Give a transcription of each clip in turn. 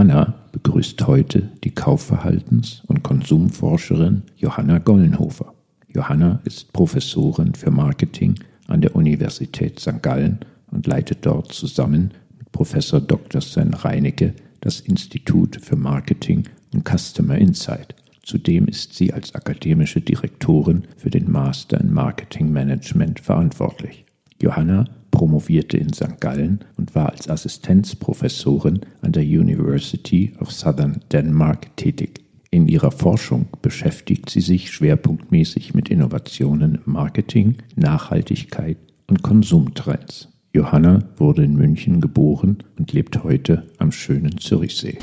Johanna begrüßt heute die Kaufverhaltens- und Konsumforscherin Johanna Gollenhofer. Johanna ist Professorin für Marketing an der Universität St. Gallen und leitet dort zusammen mit Professor Dr. Sven Reinecke das Institut für Marketing und Customer Insight. Zudem ist sie als akademische Direktorin für den Master in Marketing Management verantwortlich. Johanna promovierte in St. Gallen und war als Assistenzprofessorin an der University of Southern Denmark tätig. In ihrer Forschung beschäftigt sie sich schwerpunktmäßig mit Innovationen im Marketing, Nachhaltigkeit und Konsumtrends. Johanna wurde in München geboren und lebt heute am schönen Zürichsee.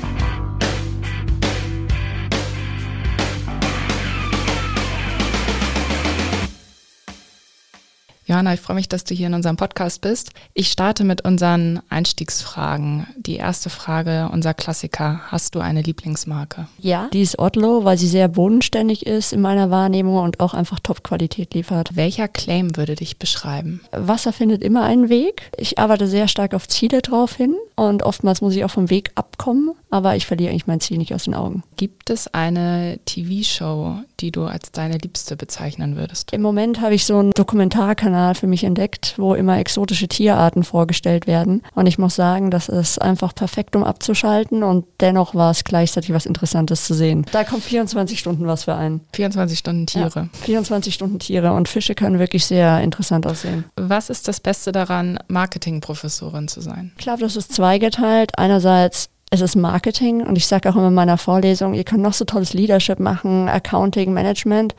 Johanna, ich freue mich, dass du hier in unserem Podcast bist. Ich starte mit unseren Einstiegsfragen. Die erste Frage, unser Klassiker. Hast du eine Lieblingsmarke? Ja, die ist Otlo, weil sie sehr bodenständig ist in meiner Wahrnehmung und auch einfach Top-Qualität liefert. Welcher Claim würde dich beschreiben? Wasser findet immer einen Weg. Ich arbeite sehr stark auf Ziele drauf hin und oftmals muss ich auch vom Weg abkommen, aber ich verliere eigentlich mein Ziel nicht aus den Augen. Gibt es eine TV-Show, die du als deine Liebste bezeichnen würdest? Im Moment habe ich so einen Dokumentarkanal für mich entdeckt, wo immer exotische Tierarten vorgestellt werden. Und ich muss sagen, das ist einfach perfekt, um abzuschalten. Und dennoch war es gleichzeitig was Interessantes zu sehen. Da kommt 24 Stunden was für einen. 24 Stunden Tiere. Ja, 24 Stunden Tiere. Und Fische können wirklich sehr interessant aussehen. Was ist das Beste daran, Marketingprofessorin zu sein? Ich glaube, das ist zweigeteilt. Einerseits es ist Marketing und ich sage auch immer in meiner Vorlesung, ihr könnt noch so tolles Leadership machen, Accounting, Management.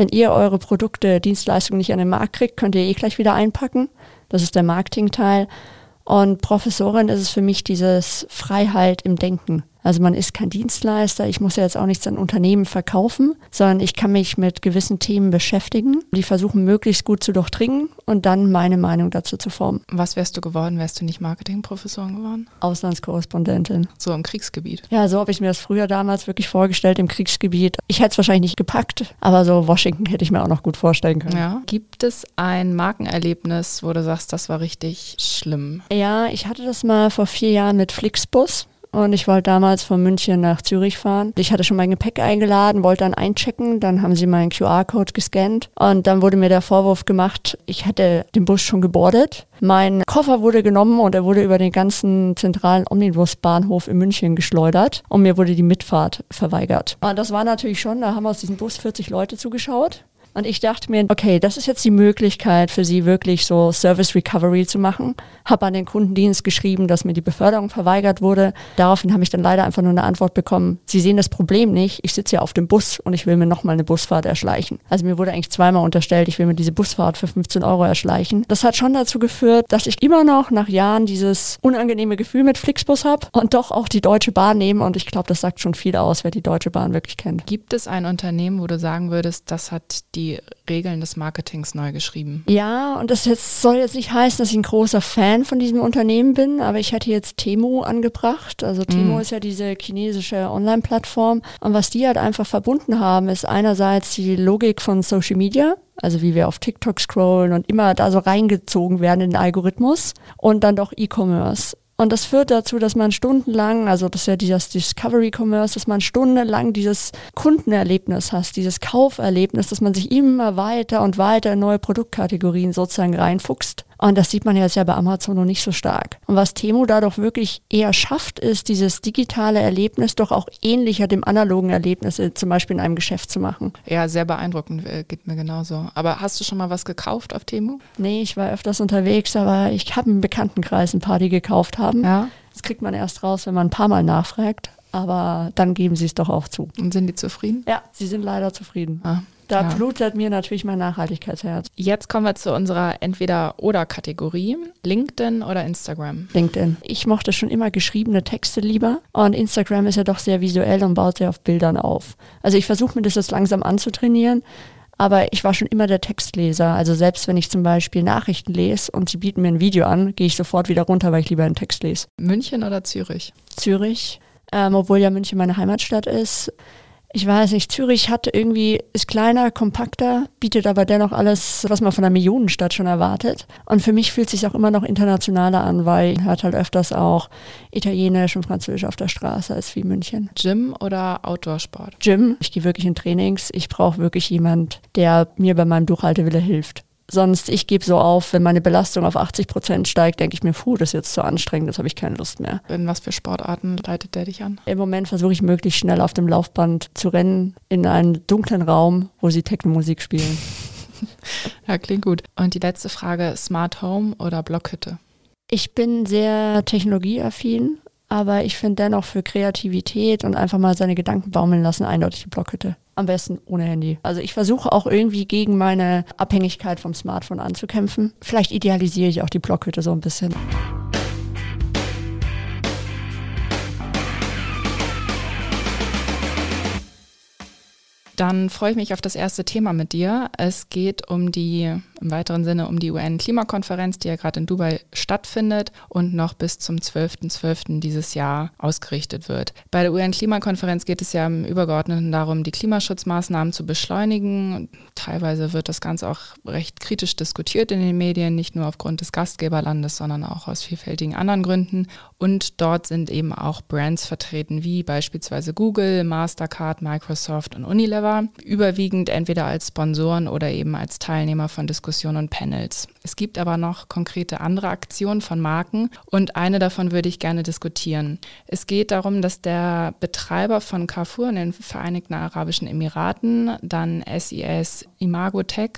Wenn ihr eure Produkte, Dienstleistungen nicht an den Markt kriegt, könnt ihr eh gleich wieder einpacken. Das ist der Marketing-Teil. Und Professorin ist es für mich dieses Freiheit im Denken. Also man ist kein Dienstleister, ich muss ja jetzt auch nichts an Unternehmen verkaufen, sondern ich kann mich mit gewissen Themen beschäftigen, die versuchen möglichst gut zu durchdringen und dann meine Meinung dazu zu formen. Was wärst du geworden, wärst du nicht Marketingprofessorin geworden? Auslandskorrespondentin. So im Kriegsgebiet? Ja, so habe ich mir das früher damals wirklich vorgestellt im Kriegsgebiet. Ich hätte es wahrscheinlich nicht gepackt, aber so Washington hätte ich mir auch noch gut vorstellen können. Ja. Gibt es ein Markenerlebnis, wo du sagst, das war richtig schlimm? Ja, ich hatte das mal vor vier Jahren mit Flixbus und ich wollte damals von München nach Zürich fahren. Ich hatte schon mein Gepäck eingeladen, wollte dann einchecken, dann haben sie meinen QR-Code gescannt und dann wurde mir der Vorwurf gemacht, ich hätte den Bus schon gebordet. Mein Koffer wurde genommen und er wurde über den ganzen zentralen Omnibusbahnhof in München geschleudert und mir wurde die Mitfahrt verweigert. Und das war natürlich schon, da haben aus diesem Bus 40 Leute zugeschaut. Und ich dachte mir, okay, das ist jetzt die Möglichkeit für Sie wirklich so Service Recovery zu machen. Habe an den Kundendienst geschrieben, dass mir die Beförderung verweigert wurde. Daraufhin habe ich dann leider einfach nur eine Antwort bekommen. Sie sehen das Problem nicht. Ich sitze ja auf dem Bus und ich will mir nochmal eine Busfahrt erschleichen. Also mir wurde eigentlich zweimal unterstellt, ich will mir diese Busfahrt für 15 Euro erschleichen. Das hat schon dazu geführt, dass ich immer noch nach Jahren dieses unangenehme Gefühl mit Flixbus habe und doch auch die Deutsche Bahn nehme. Und ich glaube, das sagt schon viel aus, wer die Deutsche Bahn wirklich kennt. Gibt es ein Unternehmen, wo du sagen würdest, das hat die die Regeln des Marketings neu geschrieben. Ja, und das jetzt soll jetzt nicht heißen, dass ich ein großer Fan von diesem Unternehmen bin, aber ich hätte jetzt Temu angebracht. Also Temu mm. ist ja diese chinesische Online-Plattform. Und was die halt einfach verbunden haben, ist einerseits die Logik von Social Media, also wie wir auf TikTok scrollen und immer da so reingezogen werden in den Algorithmus und dann doch E-Commerce. Und das führt dazu, dass man stundenlang, also das ist ja dieses Discovery Commerce, dass man stundenlang dieses Kundenerlebnis hast, dieses Kauferlebnis, dass man sich immer weiter und weiter in neue Produktkategorien sozusagen reinfuchst. Und das sieht man jetzt ja bei Amazon noch nicht so stark. Und was Temo da doch wirklich eher schafft, ist dieses digitale Erlebnis doch auch ähnlicher dem analogen Erlebnis äh, zum Beispiel in einem Geschäft zu machen. Ja, sehr beeindruckend, äh, geht mir genauso. Aber hast du schon mal was gekauft auf Temo? Nee, ich war öfters unterwegs, aber ich habe im Bekanntenkreis ein paar, die gekauft haben. Ja. Das kriegt man erst raus, wenn man ein paar Mal nachfragt. Aber dann geben sie es doch auch zu. Und sind die zufrieden? Ja, sie sind leider zufrieden. Ah. Da ja. blutet mir natürlich mein Nachhaltigkeitsherz. Jetzt kommen wir zu unserer Entweder-Oder-Kategorie. LinkedIn oder Instagram? LinkedIn. Ich mochte schon immer geschriebene Texte lieber und Instagram ist ja doch sehr visuell und baut sehr auf Bildern auf. Also ich versuche mir das jetzt langsam anzutrainieren. Aber ich war schon immer der Textleser. Also selbst wenn ich zum Beispiel Nachrichten lese und sie bieten mir ein Video an, gehe ich sofort wieder runter, weil ich lieber einen Text lese. München oder Zürich? Zürich, ähm, obwohl ja München meine Heimatstadt ist ich weiß nicht, Zürich hat irgendwie, ist kleiner, kompakter, bietet aber dennoch alles, was man von einer Millionenstadt schon erwartet. Und für mich fühlt es sich auch immer noch internationaler an, weil man hört halt öfters auch Italienisch und Französisch auf der Straße als wie München. Gym oder Outdoor-Sport? Gym. Ich gehe wirklich in Trainings. Ich brauche wirklich jemand, der mir bei meinem Durchhaltewille hilft. Sonst, ich gebe so auf, wenn meine Belastung auf 80 Prozent steigt, denke ich mir, puh, das ist jetzt zu anstrengend, das habe ich keine Lust mehr. In was für Sportarten leitet der dich an? Im Moment versuche ich möglichst schnell auf dem Laufband zu rennen, in einen dunklen Raum, wo sie Techno-Musik spielen. ja, klingt gut. Und die letzte Frage, Smart Home oder Blockhütte? Ich bin sehr technologieaffin, aber ich finde dennoch für Kreativität und einfach mal seine Gedanken baumeln lassen eindeutig die Blockhütte. Am besten ohne Handy. Also ich versuche auch irgendwie gegen meine Abhängigkeit vom Smartphone anzukämpfen. Vielleicht idealisiere ich auch die Blockhütte so ein bisschen. Dann freue ich mich auf das erste Thema mit dir. Es geht um die, im weiteren Sinne, um die UN-Klimakonferenz, die ja gerade in Dubai stattfindet und noch bis zum 12.12. .12. dieses Jahr ausgerichtet wird. Bei der UN-Klimakonferenz geht es ja im Übergeordneten darum, die Klimaschutzmaßnahmen zu beschleunigen. Teilweise wird das Ganze auch recht kritisch diskutiert in den Medien, nicht nur aufgrund des Gastgeberlandes, sondern auch aus vielfältigen anderen Gründen. Und dort sind eben auch Brands vertreten, wie beispielsweise Google, Mastercard, Microsoft und Unilever war, überwiegend entweder als Sponsoren oder eben als Teilnehmer von Diskussionen und Panels. Es gibt aber noch konkrete andere Aktionen von Marken und eine davon würde ich gerne diskutieren. Es geht darum, dass der Betreiber von Carrefour in den Vereinigten Arabischen Emiraten, dann SIS Imagotech,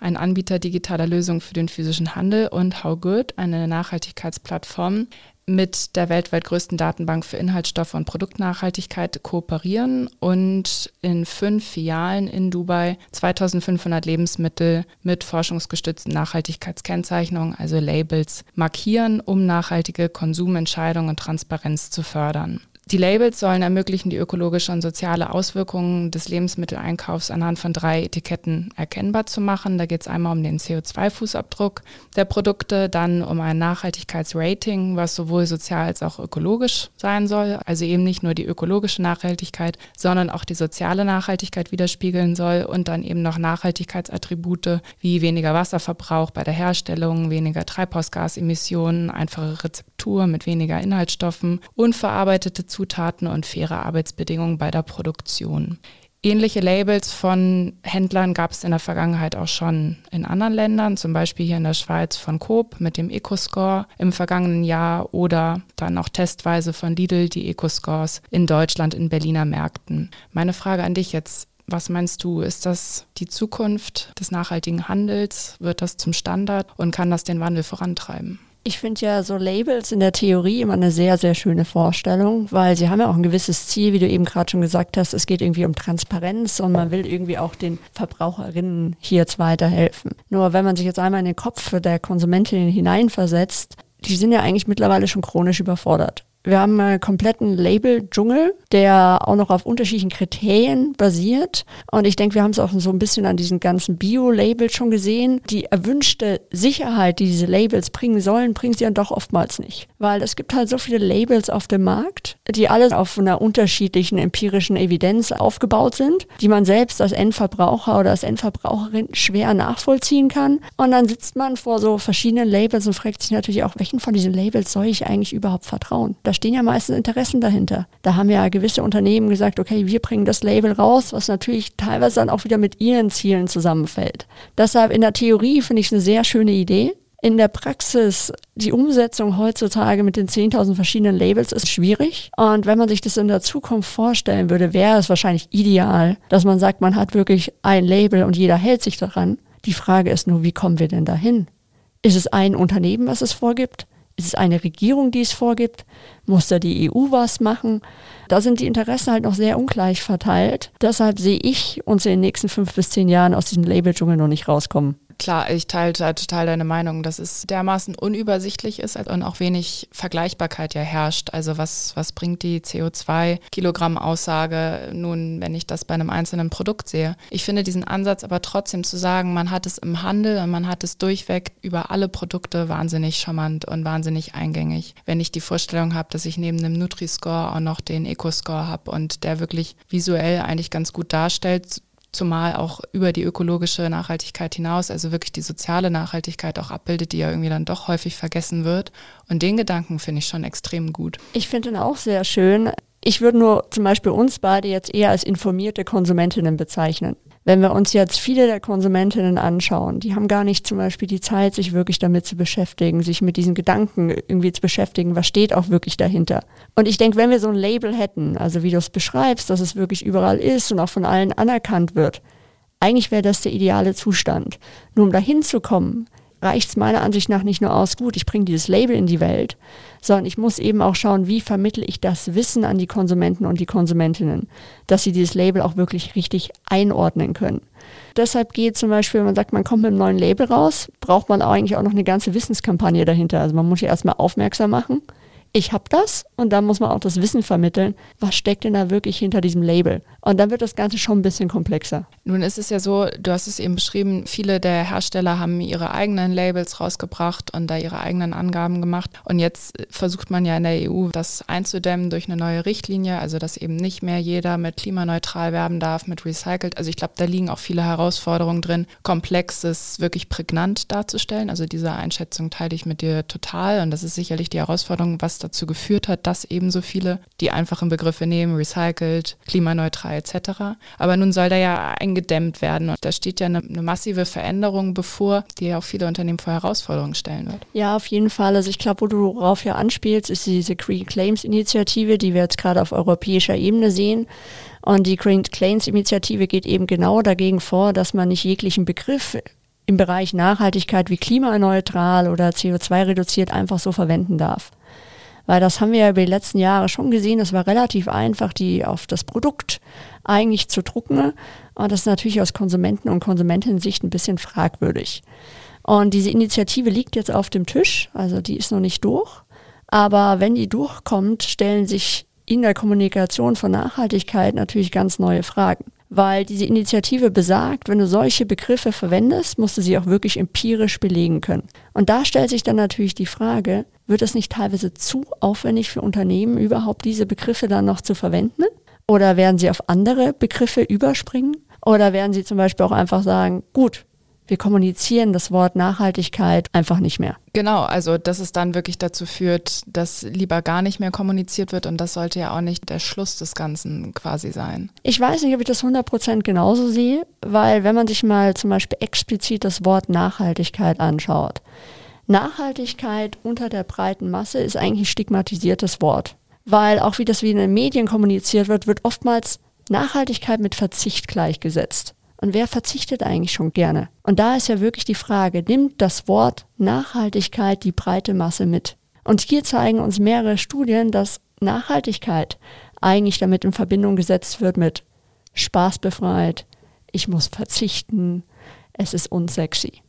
ein Anbieter digitaler Lösungen für den physischen Handel und How Good, eine Nachhaltigkeitsplattform, mit der weltweit größten Datenbank für Inhaltsstoffe und Produktnachhaltigkeit kooperieren und in fünf Filialen in Dubai 2500 Lebensmittel mit forschungsgestützten Nachhaltigkeitskennzeichnungen, also Labels, markieren, um nachhaltige Konsumentscheidungen und Transparenz zu fördern. Die Labels sollen ermöglichen, die ökologische und soziale Auswirkungen des Lebensmitteleinkaufs anhand von drei Etiketten erkennbar zu machen. Da geht es einmal um den CO2-Fußabdruck der Produkte, dann um ein Nachhaltigkeitsrating, was sowohl sozial als auch ökologisch sein soll. Also eben nicht nur die ökologische Nachhaltigkeit, sondern auch die soziale Nachhaltigkeit widerspiegeln soll und dann eben noch Nachhaltigkeitsattribute wie weniger Wasserverbrauch bei der Herstellung, weniger Treibhausgasemissionen, einfache Rezeptur mit weniger Inhaltsstoffen, unverarbeitete Zutaten und faire Arbeitsbedingungen bei der Produktion. Ähnliche Labels von Händlern gab es in der Vergangenheit auch schon in anderen Ländern, zum Beispiel hier in der Schweiz von Coop mit dem Ecoscore im vergangenen Jahr oder dann auch testweise von Lidl die Ecoscores in Deutschland in Berliner Märkten. Meine Frage an dich jetzt, was meinst du, ist das die Zukunft des nachhaltigen Handels? Wird das zum Standard und kann das den Wandel vorantreiben? Ich finde ja so Labels in der Theorie immer eine sehr, sehr schöne Vorstellung, weil sie haben ja auch ein gewisses Ziel, wie du eben gerade schon gesagt hast. Es geht irgendwie um Transparenz und man will irgendwie auch den Verbraucherinnen hier jetzt weiterhelfen. Nur wenn man sich jetzt einmal in den Kopf der Konsumentin hineinversetzt, die sind ja eigentlich mittlerweile schon chronisch überfordert. Wir haben einen kompletten Label-Dschungel, der auch noch auf unterschiedlichen Kriterien basiert. Und ich denke, wir haben es auch so ein bisschen an diesen ganzen Bio-Labels schon gesehen. Die erwünschte Sicherheit, die diese Labels bringen sollen, bringen sie dann doch oftmals nicht. Weil es gibt halt so viele Labels auf dem Markt, die alle auf einer unterschiedlichen empirischen Evidenz aufgebaut sind, die man selbst als Endverbraucher oder als Endverbraucherin schwer nachvollziehen kann. Und dann sitzt man vor so verschiedenen Labels und fragt sich natürlich auch, welchen von diesen Labels soll ich eigentlich überhaupt vertrauen? Da stehen ja meistens Interessen dahinter. Da haben ja gewisse Unternehmen gesagt, okay, wir bringen das Label raus, was natürlich teilweise dann auch wieder mit ihren Zielen zusammenfällt. Deshalb in der Theorie finde ich es eine sehr schöne Idee. In der Praxis, die Umsetzung heutzutage mit den 10.000 verschiedenen Labels ist schwierig. Und wenn man sich das in der Zukunft vorstellen würde, wäre es wahrscheinlich ideal, dass man sagt, man hat wirklich ein Label und jeder hält sich daran. Die Frage ist nur, wie kommen wir denn dahin? Ist es ein Unternehmen, was es vorgibt? Ist es eine Regierung, die es vorgibt? Muss da die EU was machen? Da sind die Interessen halt noch sehr ungleich verteilt. Deshalb sehe ich uns in den nächsten fünf bis zehn Jahren aus diesem Label-Dschungel noch nicht rauskommen. Klar, ich teile total deine Meinung, dass es dermaßen unübersichtlich ist und auch wenig Vergleichbarkeit ja herrscht. Also was, was bringt die CO2-Kilogramm-Aussage nun, wenn ich das bei einem einzelnen Produkt sehe? Ich finde diesen Ansatz aber trotzdem zu sagen, man hat es im Handel und man hat es durchweg über alle Produkte wahnsinnig charmant und wahnsinnig eingängig. Wenn ich die Vorstellung habe, dass ich neben dem Nutri-Score auch noch den Eco-Score habe und der wirklich visuell eigentlich ganz gut darstellt, zumal auch über die ökologische Nachhaltigkeit hinaus, also wirklich die soziale Nachhaltigkeit auch abbildet, die ja irgendwie dann doch häufig vergessen wird. Und den Gedanken finde ich schon extrem gut. Ich finde ihn auch sehr schön. Ich würde nur zum Beispiel uns beide jetzt eher als informierte Konsumentinnen bezeichnen. Wenn wir uns jetzt viele der Konsumentinnen anschauen, die haben gar nicht zum Beispiel die Zeit, sich wirklich damit zu beschäftigen, sich mit diesen Gedanken irgendwie zu beschäftigen, was steht auch wirklich dahinter. Und ich denke, wenn wir so ein Label hätten, also wie du es beschreibst, dass es wirklich überall ist und auch von allen anerkannt wird, eigentlich wäre das der ideale Zustand. Nur um dahin zu kommen, reicht es meiner Ansicht nach nicht nur aus, gut, ich bringe dieses Label in die Welt, sondern ich muss eben auch schauen, wie vermittle ich das Wissen an die Konsumenten und die Konsumentinnen, dass sie dieses Label auch wirklich richtig einordnen können. Deshalb geht zum Beispiel, wenn man sagt, man kommt mit einem neuen Label raus, braucht man eigentlich auch noch eine ganze Wissenskampagne dahinter. Also man muss ja erstmal aufmerksam machen ich habe das und dann muss man auch das Wissen vermitteln, was steckt denn da wirklich hinter diesem Label. Und dann wird das Ganze schon ein bisschen komplexer. Nun ist es ja so, du hast es eben beschrieben, viele der Hersteller haben ihre eigenen Labels rausgebracht und da ihre eigenen Angaben gemacht. Und jetzt versucht man ja in der EU das einzudämmen durch eine neue Richtlinie, also dass eben nicht mehr jeder mit klimaneutral werben darf, mit recycelt. Also ich glaube, da liegen auch viele Herausforderungen drin, Komplexes wirklich prägnant darzustellen. Also diese Einschätzung teile ich mit dir total und das ist sicherlich die Herausforderung, was dazu geführt hat, dass eben so viele die einfachen Begriffe nehmen, recycelt, klimaneutral etc. Aber nun soll da ja eingedämmt werden und da steht ja eine, eine massive Veränderung bevor, die ja auch viele Unternehmen vor Herausforderungen stellen wird. Ja, auf jeden Fall. Also ich glaube, wo du darauf ja anspielst, ist diese Green Claims Initiative, die wir jetzt gerade auf europäischer Ebene sehen. Und die Green Claims Initiative geht eben genau dagegen vor, dass man nicht jeglichen Begriff im Bereich Nachhaltigkeit wie klimaneutral oder CO2 reduziert einfach so verwenden darf. Weil das haben wir ja über die letzten Jahre schon gesehen. Es war relativ einfach, die auf das Produkt eigentlich zu drucken. Und das ist natürlich aus Konsumenten- und Konsumentinnen-Sicht ein bisschen fragwürdig. Und diese Initiative liegt jetzt auf dem Tisch, also die ist noch nicht durch. Aber wenn die durchkommt, stellen sich in der Kommunikation von Nachhaltigkeit natürlich ganz neue Fragen. Weil diese Initiative besagt, wenn du solche Begriffe verwendest, musst du sie auch wirklich empirisch belegen können. Und da stellt sich dann natürlich die Frage, wird es nicht teilweise zu aufwendig für Unternehmen, überhaupt diese Begriffe dann noch zu verwenden? Oder werden sie auf andere Begriffe überspringen? Oder werden sie zum Beispiel auch einfach sagen, gut, wir kommunizieren das Wort Nachhaltigkeit einfach nicht mehr. Genau, also dass es dann wirklich dazu führt, dass lieber gar nicht mehr kommuniziert wird und das sollte ja auch nicht der Schluss des Ganzen quasi sein. Ich weiß nicht, ob ich das 100% genauso sehe, weil wenn man sich mal zum Beispiel explizit das Wort Nachhaltigkeit anschaut, Nachhaltigkeit unter der breiten Masse ist eigentlich ein stigmatisiertes Wort. Weil auch wie das wie in den Medien kommuniziert wird, wird oftmals Nachhaltigkeit mit Verzicht gleichgesetzt. Und wer verzichtet eigentlich schon gerne? Und da ist ja wirklich die Frage, nimmt das Wort Nachhaltigkeit die breite Masse mit? Und hier zeigen uns mehrere Studien, dass Nachhaltigkeit eigentlich damit in Verbindung gesetzt wird mit Spaß befreit, ich muss verzichten, es ist unsexy.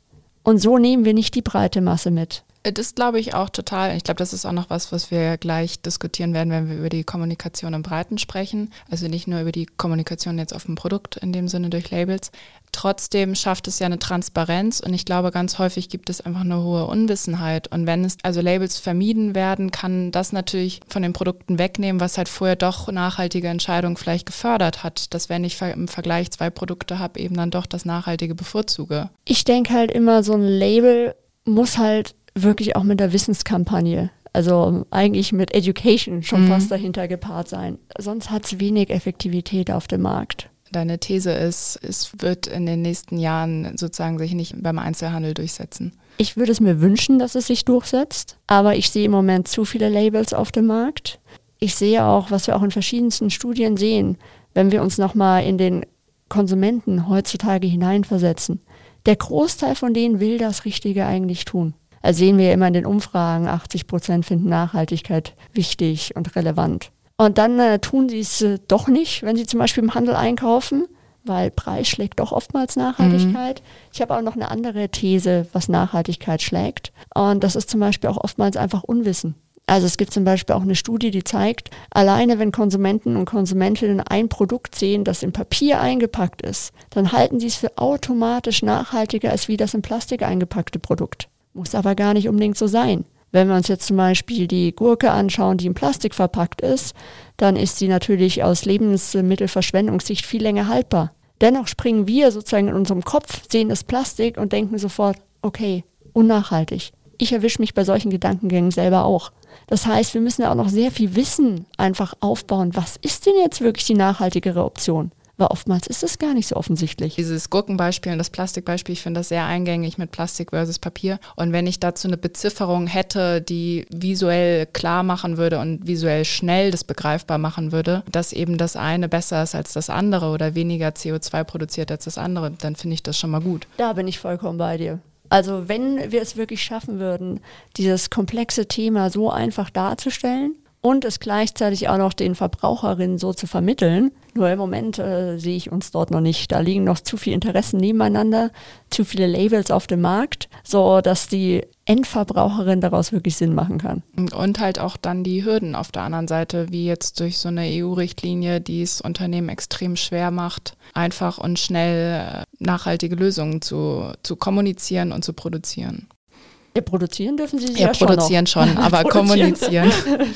Und so nehmen wir nicht die breite Masse mit. Das glaube ich auch total. Ich glaube, das ist auch noch was, was wir gleich diskutieren werden, wenn wir über die Kommunikation im Breiten sprechen. Also nicht nur über die Kommunikation jetzt auf dem Produkt in dem Sinne durch Labels. Trotzdem schafft es ja eine Transparenz und ich glaube, ganz häufig gibt es einfach eine hohe Unwissenheit. Und wenn es also Labels vermieden werden, kann das natürlich von den Produkten wegnehmen, was halt vorher doch nachhaltige Entscheidungen vielleicht gefördert hat. Dass wenn ich im Vergleich zwei Produkte habe, eben dann doch das Nachhaltige bevorzuge. Ich denke halt immer, so ein Label muss halt wirklich auch mit der Wissenskampagne, also eigentlich mit Education schon mhm. fast dahinter gepaart sein. Sonst hat es wenig Effektivität auf dem Markt. Deine These ist, es wird in den nächsten Jahren sozusagen sich nicht beim Einzelhandel durchsetzen. Ich würde es mir wünschen, dass es sich durchsetzt, aber ich sehe im Moment zu viele Labels auf dem Markt. Ich sehe auch, was wir auch in verschiedensten Studien sehen, wenn wir uns nochmal in den Konsumenten heutzutage hineinversetzen. Der Großteil von denen will das Richtige eigentlich tun. Also sehen wir ja immer in den Umfragen, 80 Prozent finden Nachhaltigkeit wichtig und relevant. Und dann äh, tun sie es äh, doch nicht, wenn sie zum Beispiel im Handel einkaufen, weil Preis schlägt doch oftmals Nachhaltigkeit. Mhm. Ich habe auch noch eine andere These, was Nachhaltigkeit schlägt. Und das ist zum Beispiel auch oftmals einfach Unwissen. Also es gibt zum Beispiel auch eine Studie, die zeigt, alleine wenn Konsumenten und Konsumentinnen ein Produkt sehen, das in Papier eingepackt ist, dann halten sie es für automatisch nachhaltiger als wie das in Plastik eingepackte Produkt. Muss aber gar nicht unbedingt so sein. Wenn wir uns jetzt zum Beispiel die Gurke anschauen, die in Plastik verpackt ist, dann ist sie natürlich aus Lebensmittelverschwendungssicht viel länger haltbar. Dennoch springen wir sozusagen in unserem Kopf, sehen das Plastik und denken sofort, okay, unnachhaltig. Ich erwische mich bei solchen Gedankengängen selber auch. Das heißt, wir müssen ja auch noch sehr viel Wissen einfach aufbauen. Was ist denn jetzt wirklich die nachhaltigere Option? Weil oftmals ist es gar nicht so offensichtlich. Dieses Gurkenbeispiel und das Plastikbeispiel, ich finde das sehr eingängig mit Plastik versus Papier. Und wenn ich dazu eine Bezifferung hätte, die visuell klar machen würde und visuell schnell das begreifbar machen würde, dass eben das eine besser ist als das andere oder weniger CO2 produziert als das andere, dann finde ich das schon mal gut. Da bin ich vollkommen bei dir. Also wenn wir es wirklich schaffen würden, dieses komplexe Thema so einfach darzustellen und es gleichzeitig auch noch den Verbraucherinnen so zu vermitteln, nur im Moment äh, sehe ich uns dort noch nicht. Da liegen noch zu viele Interessen nebeneinander, zu viele Labels auf dem Markt, so dass die Endverbraucherin daraus wirklich Sinn machen kann. Und halt auch dann die Hürden auf der anderen Seite, wie jetzt durch so eine EU-Richtlinie, die es Unternehmen extrem schwer macht, einfach und schnell äh, nachhaltige Lösungen zu, zu kommunizieren und zu produzieren. Ja, produzieren dürfen sie ja, ja produzieren schon, schon aber kommunizieren.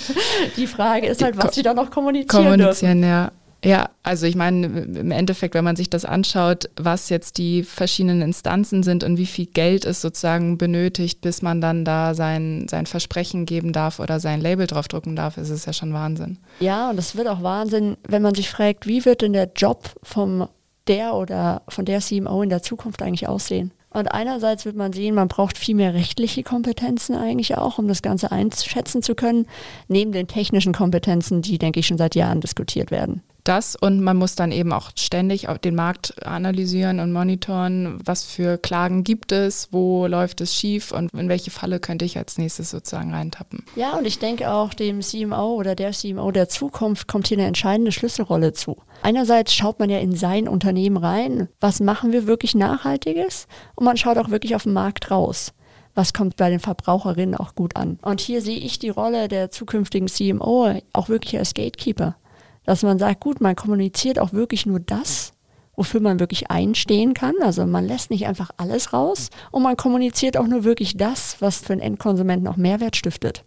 Die Frage ist halt, was sie da noch kommunizieren Kommunizieren, dürfen. ja. Ja, also ich meine, im Endeffekt, wenn man sich das anschaut, was jetzt die verschiedenen Instanzen sind und wie viel Geld es sozusagen benötigt, bis man dann da sein, sein Versprechen geben darf oder sein Label draufdrucken darf, ist es ja schon Wahnsinn. Ja, und es wird auch Wahnsinn, wenn man sich fragt, wie wird denn der Job vom der oder von der CMO in der Zukunft eigentlich aussehen? Und einerseits wird man sehen, man braucht viel mehr rechtliche Kompetenzen eigentlich auch, um das Ganze einschätzen zu können, neben den technischen Kompetenzen, die, denke ich, schon seit Jahren diskutiert werden das und man muss dann eben auch ständig den Markt analysieren und monitoren, was für Klagen gibt es, wo läuft es schief und in welche Falle könnte ich als nächstes sozusagen reintappen. Ja, und ich denke auch dem CMO oder der CMO der Zukunft kommt hier eine entscheidende Schlüsselrolle zu. Einerseits schaut man ja in sein Unternehmen rein, was machen wir wirklich Nachhaltiges und man schaut auch wirklich auf den Markt raus was kommt bei den Verbraucherinnen auch gut an. Und hier sehe ich die Rolle der zukünftigen CMO auch wirklich als Gatekeeper dass man sagt, gut, man kommuniziert auch wirklich nur das, wofür man wirklich einstehen kann. Also man lässt nicht einfach alles raus und man kommuniziert auch nur wirklich das, was für den Endkonsumenten auch Mehrwert stiftet.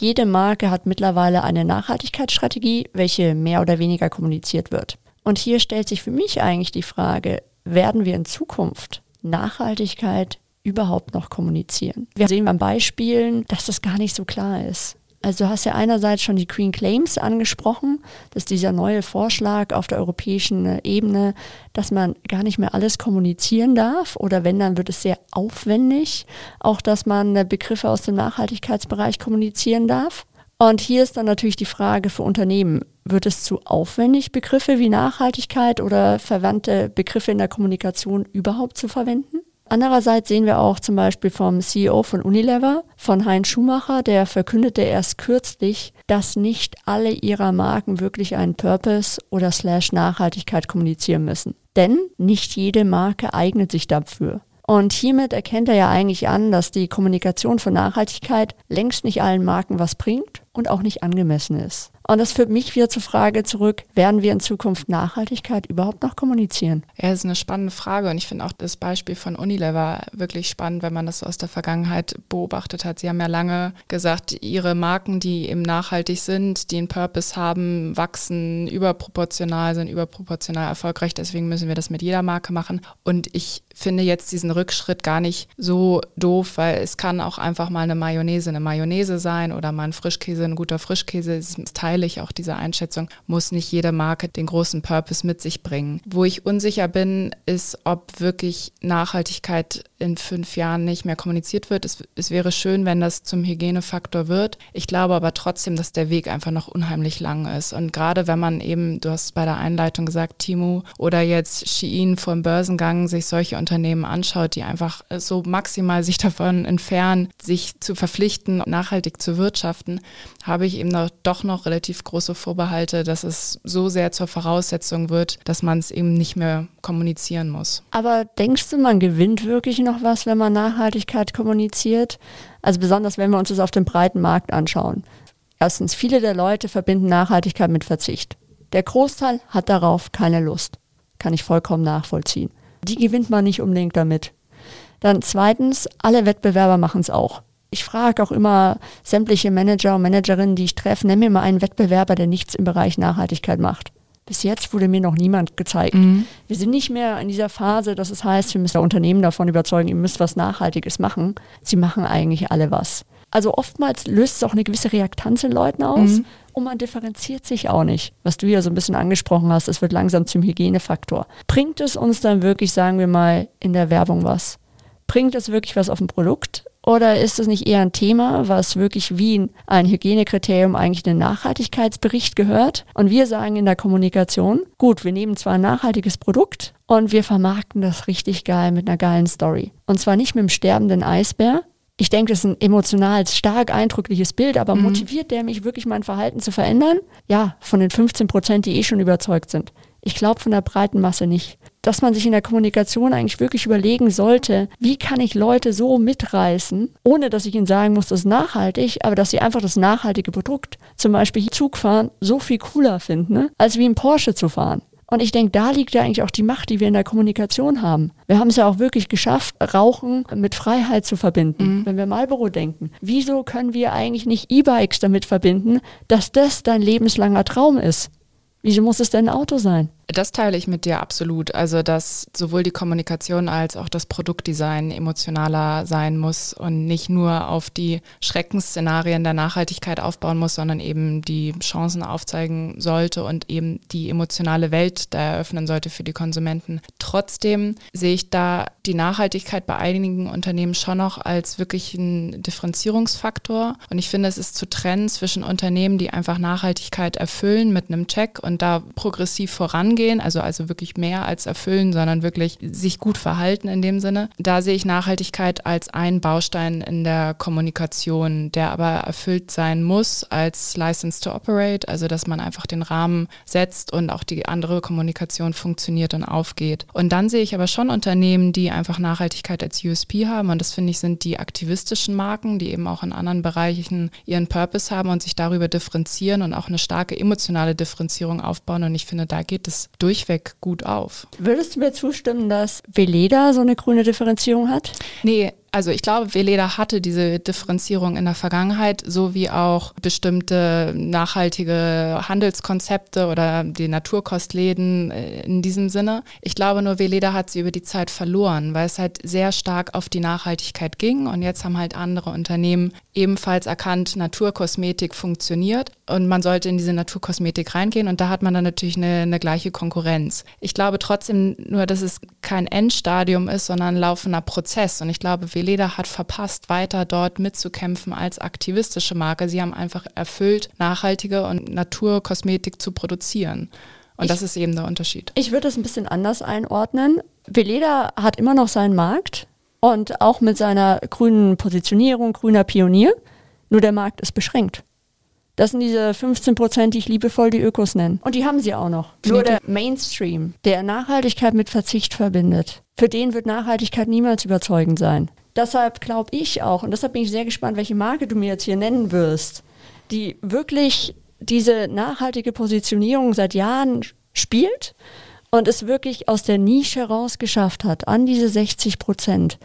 Jede Marke hat mittlerweile eine Nachhaltigkeitsstrategie, welche mehr oder weniger kommuniziert wird. Und hier stellt sich für mich eigentlich die Frage, werden wir in Zukunft Nachhaltigkeit überhaupt noch kommunizieren. Wir sehen beim Beispielen, dass das gar nicht so klar ist. Also du hast ja einerseits schon die Green Claims angesprochen, dass dieser neue Vorschlag auf der europäischen Ebene, dass man gar nicht mehr alles kommunizieren darf oder wenn, dann wird es sehr aufwendig, auch dass man äh, Begriffe aus dem Nachhaltigkeitsbereich kommunizieren darf. Und hier ist dann natürlich die Frage für Unternehmen, wird es zu aufwendig, Begriffe wie Nachhaltigkeit oder verwandte Begriffe in der Kommunikation überhaupt zu verwenden? Andererseits sehen wir auch zum Beispiel vom CEO von Unilever, von Heinz Schumacher, der verkündete erst kürzlich, dass nicht alle ihrer Marken wirklich einen Purpose oder Slash Nachhaltigkeit kommunizieren müssen. Denn nicht jede Marke eignet sich dafür. Und hiermit erkennt er ja eigentlich an, dass die Kommunikation von Nachhaltigkeit längst nicht allen Marken was bringt und auch nicht angemessen ist. Und das führt mich wieder zur Frage zurück, werden wir in Zukunft Nachhaltigkeit überhaupt noch kommunizieren? Ja, das ist eine spannende Frage und ich finde auch das Beispiel von Unilever wirklich spannend, wenn man das so aus der Vergangenheit beobachtet hat. Sie haben ja lange gesagt, ihre Marken, die eben nachhaltig sind, die einen Purpose haben, wachsen überproportional, sind überproportional erfolgreich. Deswegen müssen wir das mit jeder Marke machen. Und ich finde jetzt diesen Rückschritt gar nicht so doof, weil es kann auch einfach mal eine Mayonnaise eine Mayonnaise sein oder mal ein Frischkäse, ein guter Frischkäse. Das teile ich auch diese Einschätzung, muss nicht jede Marke den großen Purpose mit sich bringen. Wo ich unsicher bin, ist, ob wirklich Nachhaltigkeit in fünf Jahren nicht mehr kommuniziert wird. Es, es wäre schön, wenn das zum Hygienefaktor wird. Ich glaube aber trotzdem, dass der Weg einfach noch unheimlich lang ist. Und gerade wenn man eben, du hast bei der Einleitung gesagt, Timu oder jetzt Shein vom Börsengang sich solche Unternehmen anschaut, die einfach so maximal sich davon entfernen, sich zu verpflichten, nachhaltig zu wirtschaften, habe ich eben noch, doch noch relativ große Vorbehalte, dass es so sehr zur Voraussetzung wird, dass man es eben nicht mehr kommunizieren muss. Aber denkst du, man gewinnt wirklich noch was, wenn man Nachhaltigkeit kommuniziert? Also besonders, wenn wir uns das auf dem breiten Markt anschauen. Erstens, viele der Leute verbinden Nachhaltigkeit mit Verzicht. Der Großteil hat darauf keine Lust. Kann ich vollkommen nachvollziehen. Die gewinnt man nicht unbedingt damit. Dann zweitens, alle Wettbewerber machen es auch. Ich frage auch immer sämtliche Manager und Managerinnen, die ich treffe, nenn mir mal einen Wettbewerber, der nichts im Bereich Nachhaltigkeit macht. Bis jetzt wurde mir noch niemand gezeigt. Mhm. Wir sind nicht mehr in dieser Phase, dass es heißt, wir müssen Unternehmen davon überzeugen, ihr müsst was Nachhaltiges machen. Sie machen eigentlich alle was. Also oftmals löst es auch eine gewisse Reaktanz in Leuten aus mhm. und man differenziert sich auch nicht. Was du ja so ein bisschen angesprochen hast, es wird langsam zum Hygienefaktor. Bringt es uns dann wirklich, sagen wir mal, in der Werbung was? Bringt es wirklich was auf ein Produkt? Oder ist es nicht eher ein Thema, was wirklich wie ein Hygienekriterium eigentlich in den Nachhaltigkeitsbericht gehört? Und wir sagen in der Kommunikation, gut, wir nehmen zwar ein nachhaltiges Produkt und wir vermarkten das richtig geil mit einer geilen Story. Und zwar nicht mit dem sterbenden Eisbär, ich denke, das ist ein emotional stark eindrückliches Bild, aber mhm. motiviert der mich wirklich mein Verhalten zu verändern? Ja, von den 15 Prozent, die eh schon überzeugt sind. Ich glaube von der breiten Masse nicht. Dass man sich in der Kommunikation eigentlich wirklich überlegen sollte, wie kann ich Leute so mitreißen, ohne dass ich ihnen sagen muss, das ist nachhaltig, aber dass sie einfach das nachhaltige Produkt, zum Beispiel Zugfahren, so viel cooler finden, ne? als wie ein Porsche zu fahren. Und ich denke, da liegt ja eigentlich auch die Macht, die wir in der Kommunikation haben. Wir haben es ja auch wirklich geschafft, Rauchen mit Freiheit zu verbinden. Mhm. Wenn wir Marlboro denken, wieso können wir eigentlich nicht E-Bikes damit verbinden, dass das dein lebenslanger Traum ist? Wieso muss es denn ein Auto sein? Das teile ich mit dir absolut. Also, dass sowohl die Kommunikation als auch das Produktdesign emotionaler sein muss und nicht nur auf die Schreckensszenarien der Nachhaltigkeit aufbauen muss, sondern eben die Chancen aufzeigen sollte und eben die emotionale Welt da eröffnen sollte für die Konsumenten. Trotzdem sehe ich da die Nachhaltigkeit bei einigen Unternehmen schon noch als wirklich ein Differenzierungsfaktor. Und ich finde, es ist zu trennen zwischen Unternehmen, die einfach Nachhaltigkeit erfüllen mit einem Check und da progressiv vorangehen umgehen, also, also wirklich mehr als erfüllen, sondern wirklich sich gut verhalten in dem Sinne. Da sehe ich Nachhaltigkeit als einen Baustein in der Kommunikation, der aber erfüllt sein muss als License to Operate, also dass man einfach den Rahmen setzt und auch die andere Kommunikation funktioniert und aufgeht. Und dann sehe ich aber schon Unternehmen, die einfach Nachhaltigkeit als USP haben und das finde ich sind die aktivistischen Marken, die eben auch in anderen Bereichen ihren Purpose haben und sich darüber differenzieren und auch eine starke emotionale Differenzierung aufbauen und ich finde, da geht es durchweg gut auf. Würdest du mir zustimmen, dass Veleda so eine grüne Differenzierung hat? Nee, also ich glaube, Veleda hatte diese Differenzierung in der Vergangenheit, so wie auch bestimmte nachhaltige Handelskonzepte oder die Naturkostläden äh, in diesem Sinne. Ich glaube nur, Veleda hat sie über die Zeit verloren, weil es halt sehr stark auf die Nachhaltigkeit ging und jetzt haben halt andere Unternehmen ebenfalls erkannt, Naturkosmetik funktioniert und man sollte in diese Naturkosmetik reingehen und da hat man dann natürlich eine, eine gleiche Konkurrenz. Ich glaube trotzdem nur, dass es kein Endstadium ist, sondern ein laufender Prozess und ich glaube, Veleda hat verpasst, weiter dort mitzukämpfen als aktivistische Marke. Sie haben einfach erfüllt, nachhaltige und Naturkosmetik zu produzieren. Und ich, das ist eben der Unterschied. Ich würde es ein bisschen anders einordnen. Veleda hat immer noch seinen Markt und auch mit seiner grünen Positionierung, grüner Pionier. Nur der Markt ist beschränkt. Das sind diese 15 Prozent, die ich liebevoll die Ökos nenne. Und die haben sie auch noch. Nur der Mainstream, der Nachhaltigkeit mit Verzicht verbindet, für den wird Nachhaltigkeit niemals überzeugend sein. Deshalb glaube ich auch, und deshalb bin ich sehr gespannt, welche Marke du mir jetzt hier nennen wirst, die wirklich diese nachhaltige Positionierung seit Jahren spielt und es wirklich aus der Nische rausgeschafft hat, an diese 60 Prozent.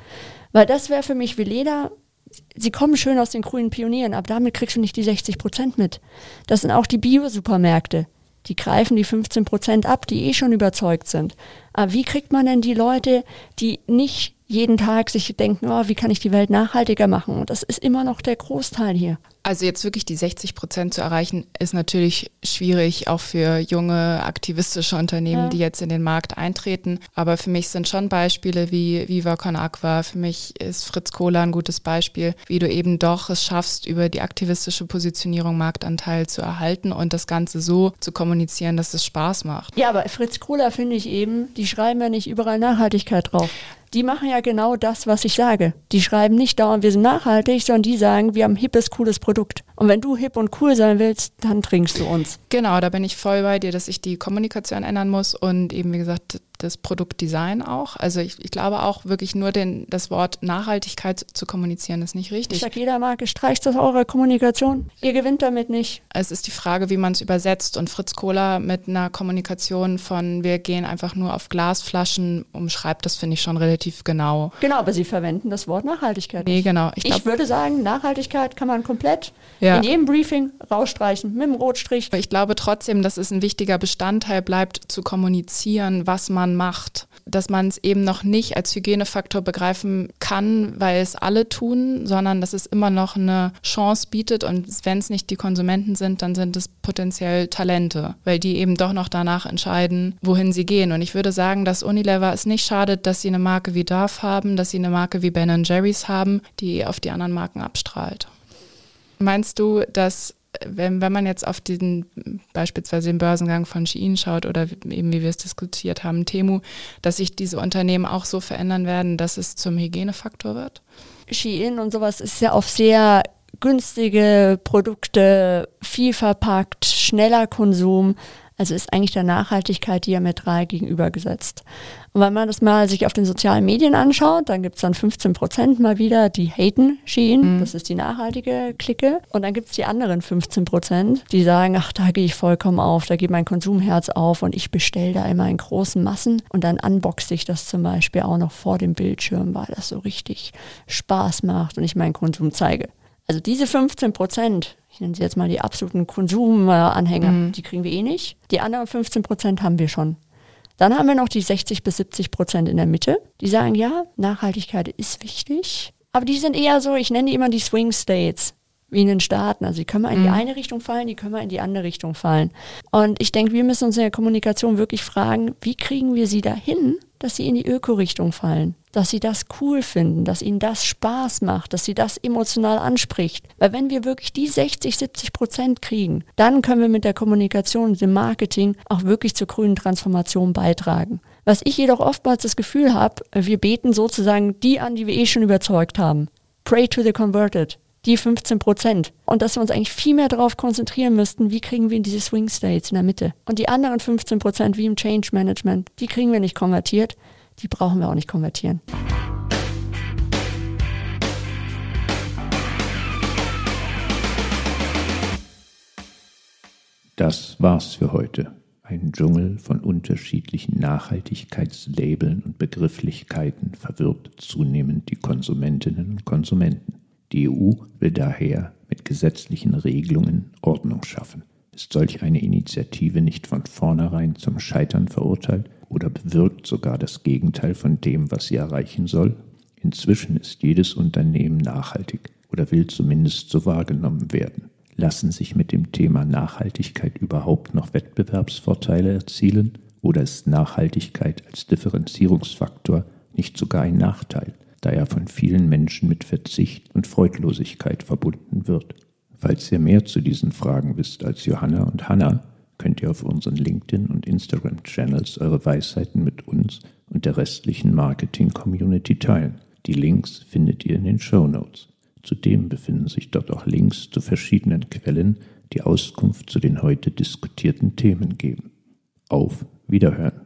Weil das wäre für mich wie Leder sie kommen schön aus den grünen Pionieren, aber damit kriegst du nicht die 60 Prozent mit. Das sind auch die Bio-Supermärkte. Die greifen die 15 Prozent ab, die eh schon überzeugt sind. Aber wie kriegt man denn die Leute, die nicht jeden Tag sich denken, oh, wie kann ich die Welt nachhaltiger machen? Und das ist immer noch der Großteil hier. Also jetzt wirklich die 60 Prozent zu erreichen, ist natürlich schwierig, auch für junge aktivistische Unternehmen, ja. die jetzt in den Markt eintreten. Aber für mich sind schon Beispiele wie Viva Con Aqua, für mich ist Fritz Kohler ein gutes Beispiel, wie du eben doch es schaffst, über die aktivistische Positionierung Marktanteil zu erhalten und das Ganze so zu kommunizieren, dass es Spaß macht. Ja, aber Fritz Kohler finde ich eben, die schreiben ja nicht überall Nachhaltigkeit drauf die machen ja genau das, was ich sage. Die schreiben nicht dauernd, wir sind nachhaltig, sondern die sagen, wir haben ein hippes, cooles Produkt. Und wenn du hip und cool sein willst, dann trinkst du uns. Genau, da bin ich voll bei dir, dass ich die Kommunikation ändern muss und eben, wie gesagt, das Produktdesign auch. Also ich, ich glaube auch wirklich nur den, das Wort Nachhaltigkeit zu kommunizieren ist nicht richtig. Ich sage jeder Marke, streicht das eure Kommunikation. Ihr gewinnt damit nicht. Es ist die Frage, wie man es übersetzt. Und Fritz Kohler mit einer Kommunikation von wir gehen einfach nur auf Glasflaschen umschreibt, das finde ich schon relativ genau. Genau, aber sie verwenden das Wort Nachhaltigkeit. Nee, genau. Ich, glaub, ich würde sagen, Nachhaltigkeit kann man komplett ja. In jedem Briefing rausstreichen mit dem Rotstrich. Ich glaube trotzdem, dass es ein wichtiger Bestandteil bleibt, zu kommunizieren, was man macht, dass man es eben noch nicht als Hygienefaktor begreifen kann, weil es alle tun, sondern dass es immer noch eine Chance bietet und wenn es nicht die Konsumenten sind, dann sind es potenziell Talente, weil die eben doch noch danach entscheiden, wohin sie gehen. Und ich würde sagen, dass Unilever es nicht schadet, dass sie eine Marke wie Dove haben, dass sie eine Marke wie Ben Jerry's haben, die auf die anderen Marken abstrahlt. Meinst du, dass wenn, wenn man jetzt auf den beispielsweise den Börsengang von Shein schaut oder eben wie wir es diskutiert haben, Temu, dass sich diese Unternehmen auch so verändern werden, dass es zum Hygienefaktor wird? Shein und sowas ist ja auf sehr günstige Produkte, viel verpackt, schneller Konsum. Also ist eigentlich der Nachhaltigkeit diametral gegenübergesetzt. Und wenn man das mal sich auf den sozialen Medien anschaut, dann gibt es dann 15 Prozent mal wieder, die haten Shein, mhm. das ist die nachhaltige Clique. Und dann gibt es die anderen 15 Prozent, die sagen, ach, da gehe ich vollkommen auf, da geht mein Konsumherz auf und ich bestelle da immer in großen Massen. Und dann unboxe ich das zum Beispiel auch noch vor dem Bildschirm, weil das so richtig Spaß macht und ich meinen Konsum zeige. Also diese 15 Prozent, ich nenne sie jetzt mal die absoluten Konsumanhänger, mhm. die kriegen wir eh nicht. Die anderen 15 Prozent haben wir schon. Dann haben wir noch die 60 bis 70 Prozent in der Mitte, die sagen, ja, Nachhaltigkeit ist wichtig. Aber die sind eher so, ich nenne die immer die Swing States, wie in den Staaten. Also die können mal in die mhm. eine Richtung fallen, die können mal in die andere Richtung fallen. Und ich denke, wir müssen uns in der Kommunikation wirklich fragen, wie kriegen wir sie dahin, dass sie in die Öko-Richtung fallen? dass sie das cool finden, dass ihnen das Spaß macht, dass sie das emotional anspricht. Weil wenn wir wirklich die 60, 70 Prozent kriegen, dann können wir mit der Kommunikation und dem Marketing auch wirklich zur grünen Transformation beitragen. Was ich jedoch oftmals das Gefühl habe, wir beten sozusagen die an, die wir eh schon überzeugt haben. Pray to the converted. Die 15 Prozent. Und dass wir uns eigentlich viel mehr darauf konzentrieren müssten, wie kriegen wir in diese Swing States in der Mitte. Und die anderen 15 Prozent, wie im Change Management, die kriegen wir nicht konvertiert die brauchen wir auch nicht konvertieren. Das war's für heute. Ein Dschungel von unterschiedlichen Nachhaltigkeitslabeln und Begrifflichkeiten verwirrt zunehmend die Konsumentinnen und Konsumenten. Die EU will daher mit gesetzlichen Regelungen Ordnung schaffen. Ist solch eine Initiative nicht von vornherein zum Scheitern verurteilt, oder bewirkt sogar das Gegenteil von dem, was sie erreichen soll? Inzwischen ist jedes Unternehmen nachhaltig oder will zumindest so wahrgenommen werden. Lassen sich mit dem Thema Nachhaltigkeit überhaupt noch Wettbewerbsvorteile erzielen? Oder ist Nachhaltigkeit als Differenzierungsfaktor nicht sogar ein Nachteil, da er von vielen Menschen mit Verzicht und Freudlosigkeit verbunden wird? Falls ihr mehr zu diesen Fragen wisst als Johanna und Hannah, könnt ihr auf unseren LinkedIn- und Instagram-Channels eure Weisheiten mit uns und der restlichen Marketing-Community teilen. Die Links findet ihr in den Show Notes. Zudem befinden sich dort auch Links zu verschiedenen Quellen, die Auskunft zu den heute diskutierten Themen geben. Auf Wiederhören!